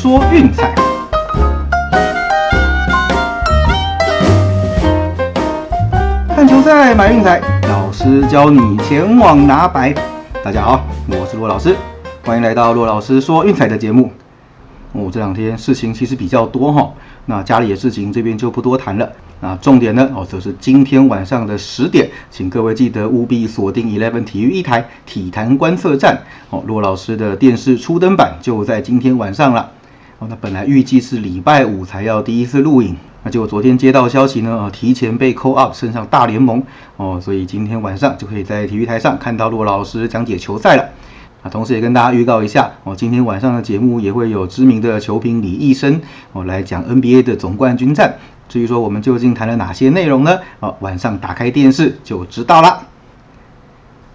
说运彩，看球赛买运彩，老师教你前往拿白。大家好，我是骆老师，欢迎来到骆老师说运彩的节目。哦，这两天事情其实比较多哈，那家里的事情这边就不多谈了。那重点呢，哦，则是今天晚上的十点，请各位记得务必锁定 Eleven 体育一台体坛观测站。哦，骆老师的电视初登版就在今天晚上了。哦，那本来预计是礼拜五才要第一次录影，那结果昨天接到消息呢，啊，提前被 call up 升上大联盟。哦，所以今天晚上就可以在体育台上看到陆老师讲解球赛了。啊，同时也跟大家预告一下，哦，今天晚上的节目也会有知名的球评李义生，哦，来讲 NBA 的总冠军战。至于说我们究竟谈了哪些内容呢？哦，晚上打开电视就知道了。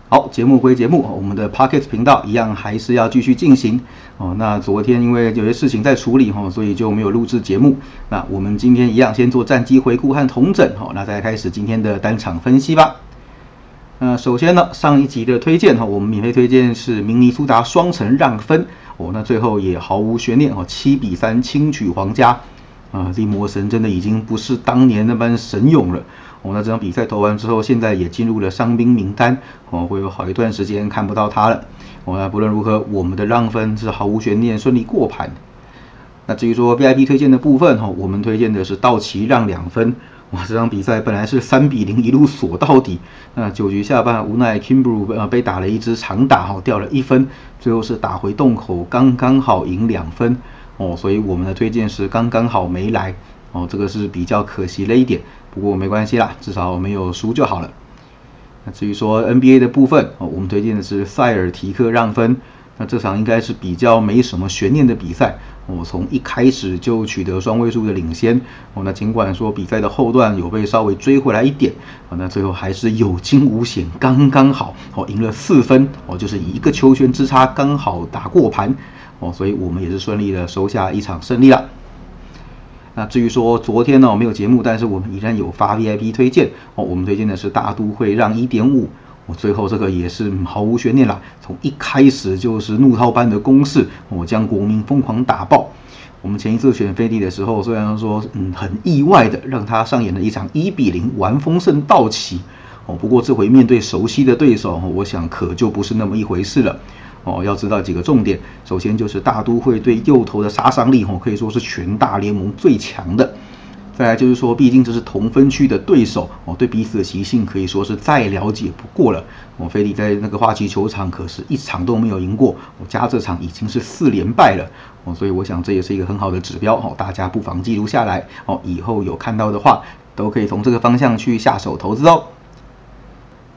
好，节目归节目，我们的 Pocket 频道一样还是要继续进行。哦，那昨天因为有些事情在处理哈，所以就没有录制节目。那我们今天一样先做战绩回顾和统整，好，那再开始今天的单场分析吧。那首先呢，上一集的推荐哈，我们免费推荐是明尼苏达双城让分哦，那最后也毫无悬念哦，七比三轻取皇家啊，利摩神真的已经不是当年那般神勇了哦，那这场比赛投完之后，现在也进入了伤兵名单哦，会有好一段时间看不到他了哦，那不论如何，我们的让分是毫无悬念顺利过盘。那至于说 VIP 推荐的部分哈，我们推荐的是道奇让两分。哇，这场比赛本来是三比零一路锁到底，那九局下半无奈 Kimbru 呃被打了一支长打哈，掉了一分，最后是打回洞口刚刚好赢两分哦，所以我们的推荐是刚刚好没来哦，这个是比较可惜了一点，不过没关系啦，至少没有输就好了。那至于说 NBA 的部分哦，我们推荐的是塞尔提克让分。那这场应该是比较没什么悬念的比赛，我从一开始就取得双位数的领先，哦，那尽管说比赛的后段有被稍微追回来一点，啊，那最后还是有惊无险，刚刚好，哦，赢了四分，哦，就是一个球权之差刚好打过盘，哦，所以我们也是顺利的收下一场胜利了。那至于说昨天呢没有节目，但是我们依然有发 VIP 推荐，哦，我们推荐的是大都会让一点五。我最后这个也是毫无悬念了，从一开始就是怒涛般的攻势，我将国民疯狂打爆。我们前一次选飞地的时候，虽然说嗯很意外的让他上演了一场一比零完封胜道奇，哦，不过这回面对熟悉的对手，我想可就不是那么一回事了。哦，要知道几个重点，首先就是大都会对右投的杀伤力，哦可以说是全大联盟最强的。再来就是说，毕竟这是同分区的对手哦，对彼此的习性可以说是再了解不过了。哦，菲利在那个花旗球场可是一场都没有赢过，我加这场已经是四连败了哦，所以我想这也是一个很好的指标哦，大家不妨记录下来哦，以后有看到的话都可以从这个方向去下手投资哦。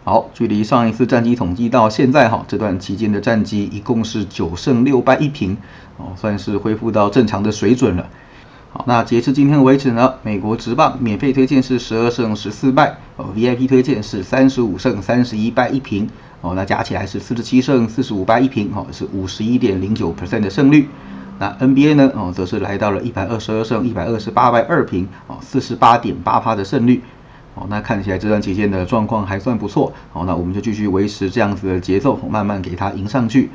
好，距离上一次战绩统计到现在哈，这段期间的战绩一共是九胜六败一平哦，算是恢复到正常的水准了。好，那截至今天为止呢，美国职棒免费推荐是十二胜十四败，哦，VIP 推荐是三十五胜三十一败一平，哦，那加起来是四十七胜四十五败一平，哦，是五十一点零九 percent 的胜率。那 NBA 呢，哦，则是来到了一百二十二胜一百二十八败二平，哦，四十八点八趴的胜率。哦，那看起来这段期间的状况还算不错。好，那我们就继续维持这样子的节奏，慢慢给它赢上去。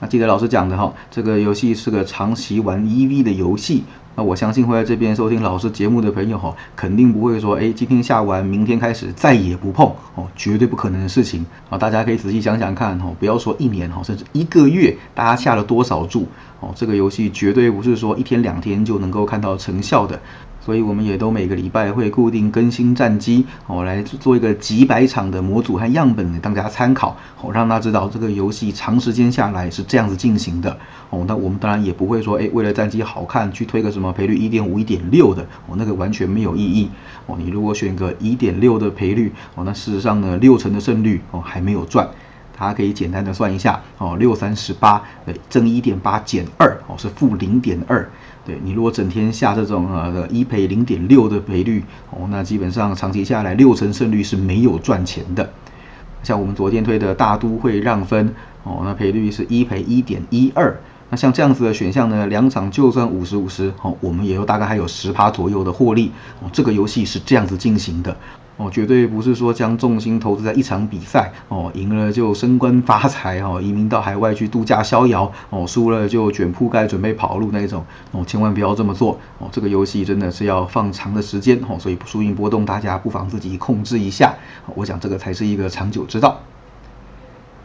那记得老师讲的哈，这个游戏是个长期玩 EV 的游戏。那我相信会在这边收听老师节目的朋友哈，肯定不会说，哎，今天下完，明天开始再也不碰哦，绝对不可能的事情啊！大家可以仔细想想看哈，不要说一年哈，甚至一个月，大家下了多少注哦，这个游戏绝对不是说一天两天就能够看到成效的。所以我们也都每个礼拜会固定更新战机哦，来做一个几百场的模组和样本，当大家参考哦，让大家知道这个游戏长时间下来是这样子进行的哦。那我们当然也不会说，哎，为了战机好看去推个什么赔率一点五、一点六的哦，那个完全没有意义哦。你如果选个一点六的赔率哦，那事实上呢，六成的胜率哦还没有赚。大家可以简单的算一下哦，六三十八，对，正一点八减二哦，是负零点二。对你如果整天下这种呃一赔零点六的赔率哦，那基本上长期下来六成胜率是没有赚钱的。像我们昨天推的大都会让分哦，那赔率是一赔一点一二。那像这样子的选项呢，两场就算五十五十哦，我们也有大概还有十趴左右的获利哦。这个游戏是这样子进行的哦，绝对不是说将重心投资在一场比赛哦，赢了就升官发财哦，移民到海外去度假逍遥哦，输了就卷铺盖准备跑路那种哦，千万不要这么做哦。这个游戏真的是要放长的时间哦，所以输赢波动大家不妨自己控制一下。我想这个才是一个长久之道。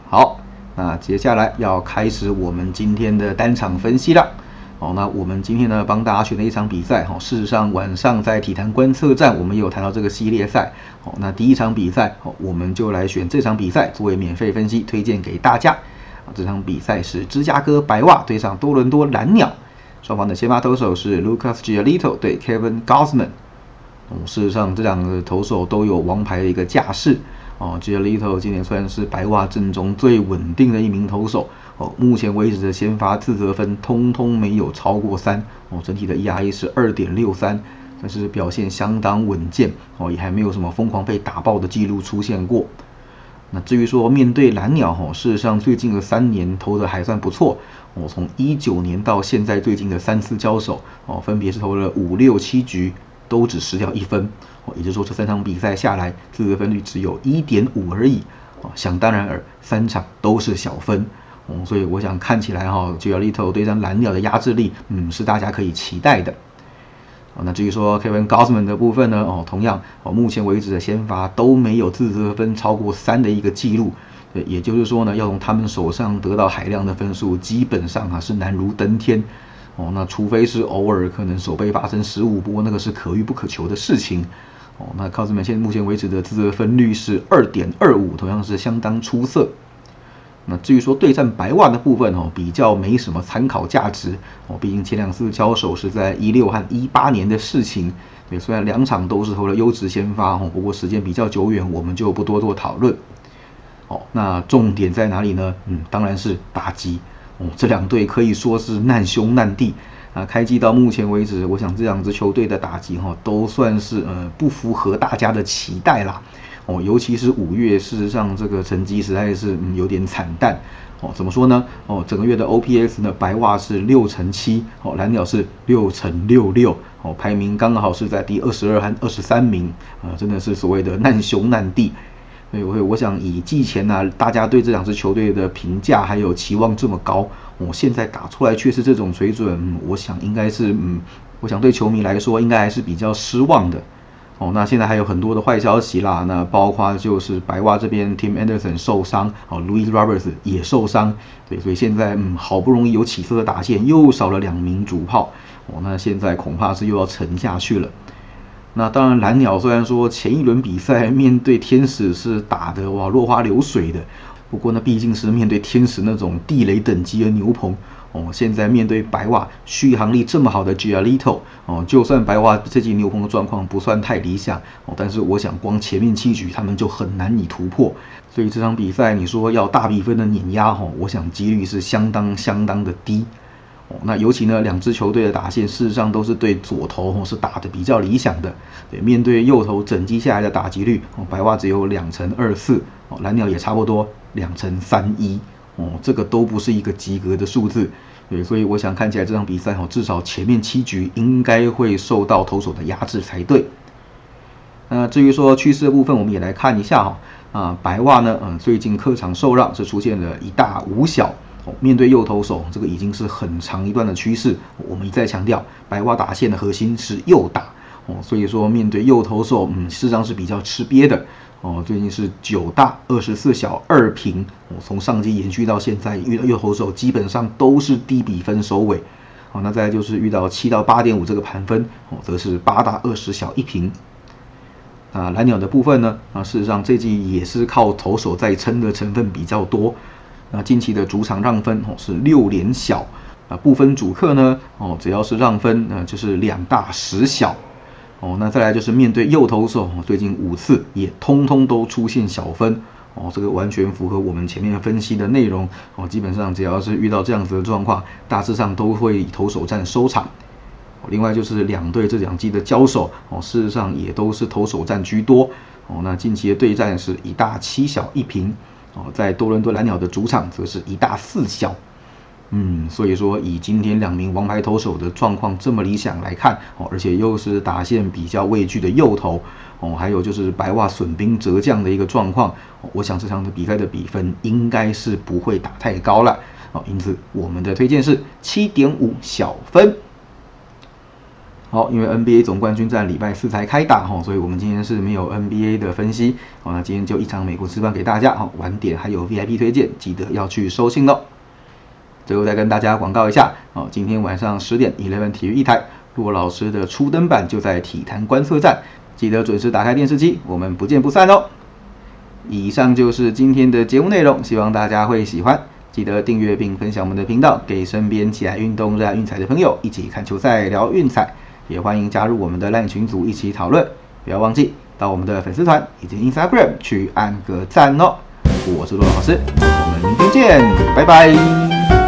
好，那接下来要开始我们今天的单场分析了。哦，那我们今天呢帮大家选了一场比赛哈。事实上，晚上在体坛观测站，我们也有谈到这个系列赛。好，那第一场比赛，好，我们就来选这场比赛作为免费分析推荐给大家。啊，这场比赛是芝加哥白袜对上多伦多蓝鸟，双方的先发投手是 Lucas Giolito 对 Kevin Gausman。哦，事实上这两个投手都有王牌的一个架势。哦，Giolito 今年算是白袜阵中最稳定的一名投手。哦，目前为止的先发自责分通通没有超过三哦，整体的 ERA 是二点六三，但是表现相当稳健哦，也还没有什么疯狂被打爆的记录出现过。那至于说面对蓝鸟哦，事实上最近的三年投的还算不错哦，从一九年到现在最近的三次交手哦，分别是投了五六七局都只失掉一分哦，也就是说这三场比赛下来自得分率只有一点五而已哦，想当然尔三场都是小分。所以我想看起来哈，就要力投对上蓝鸟的压制力，嗯，是大家可以期待的。那至于说 Kevin Gausman 的部分呢，哦，同样哦，目前为止的先发都没有自得分超过三的一个记录，对，也就是说呢，要从他们手上得到海量的分数，基本上啊是难如登天。哦，那除非是偶尔可能手背发生失误，不过那个是可遇不可求的事情。哦，那 Gausman 现目前为止的自责分率是二点二五，同样是相当出色。那至于说对战白袜的部分哦，比较没什么参考价值哦，毕竟前两次交手是在一六和一八年的事情。对，虽然两场都是投了优质先发哦，不过时间比较久远，我们就不多做讨论。哦，那重点在哪里呢？嗯，当然是打击哦，这两队可以说是难兄难弟啊。开季到目前为止，我想这两支球队的打击哈，都算是呃不符合大家的期待啦。哦，尤其是五月，事实上这个成绩实在是有点惨淡。哦，怎么说呢？哦，整个月的 OPS 呢，白袜是六乘七，哦，蓝鸟是六乘六六，哦，排名刚好是在第二十二和二十三名，啊，真的是所谓的难兄难弟。所以，我我想以季前呢，大家对这两支球队的评价还有期望这么高，我现在打出来却是这种水准，我想应该是，嗯，我想对球迷来说应该还是比较失望的。哦，那现在还有很多的坏消息啦，那包括就是白袜这边 Tim Anderson 受伤，哦，Louis Roberts 也受伤，对，所以现在嗯，好不容易有起色的打线又少了两名主炮，哦，那现在恐怕是又要沉下去了。那当然蓝鸟虽然说前一轮比赛面对天使是打的哇落花流水的，不过那毕竟是面对天使那种地雷等级的牛棚。哦，现在面对白袜续航力这么好的 Giolito，哦，就算白袜这季牛棚的状况不算太理想，哦，但是我想光前面七局他们就很难以突破，所以这场比赛你说要大比分的碾压，哈，我想几率是相当相当的低。那尤其呢，两支球队的打线事实上都是对左投是打的比较理想的，对，面对右投整机下来的打击率，哦，白袜只有两成二四，哦，蓝鸟也差不多两成三一。哦，这个都不是一个及格的数字，对，所以我想看起来这场比赛哈，至少前面七局应该会受到投手的压制才对。那至于说趋势的部分，我们也来看一下哈。啊，白袜呢，嗯，最近客场受让是出现了一大五小，面对右投手，这个已经是很长一段的趋势。我们一再强调，白袜打线的核心是右打，哦，所以说面对右投手，嗯，事实上是比较吃瘪的。哦，最近是九大二十四小二平，哦，从上季延续到现在，遇到右投手基本上都是低比分收尾。哦，那再就是遇到七到八点五这个盘分，哦，则是八大二十小一平。啊，蓝鸟的部分呢，啊，事实上这季也是靠投手在撑的成分比较多。那近期的主场让分哦是六连小，啊，不分主客呢，哦，只要是让分，那就是两大十小。哦，那再来就是面对右投手，最近五次也通通都出现小分，哦，这个完全符合我们前面分析的内容，哦，基本上只要是遇到这样子的状况，大致上都会以投手战收场。另外就是两队这两季的交手，哦，事实上也都是投手战居多，哦，那近期的对战是一大七小一平，哦，在多伦多蓝鸟的主场则是一大四小。嗯，所以说以今天两名王牌投手的状况这么理想来看，哦，而且又是打线比较畏惧的右投，哦，还有就是白袜损兵折将的一个状况，我想这场的比赛的比分应该是不会打太高了，哦，因此我们的推荐是七点五小分。好，因为 NBA 总冠军战礼拜四才开打哈，所以我们今天是没有 NBA 的分析，好，那今天就一场美国之棒给大家，哈，晚点还有 VIP 推荐，记得要去收信喽。最后再跟大家广告一下，哦，今天晚上十点，Eleven 体育一台，骆老师的初登版就在体坛观测站，记得准时打开电视机，我们不见不散哦。以上就是今天的节目内容，希望大家会喜欢，记得订阅并分享我们的频道，给身边喜爱运动、热爱运彩的朋友一起看球赛、聊运彩，也欢迎加入我们的 LINE 群组一起讨论，不要忘记到我们的粉丝团以及 Instagram 去按个赞哦。我是陆老师，我们明天见，拜拜。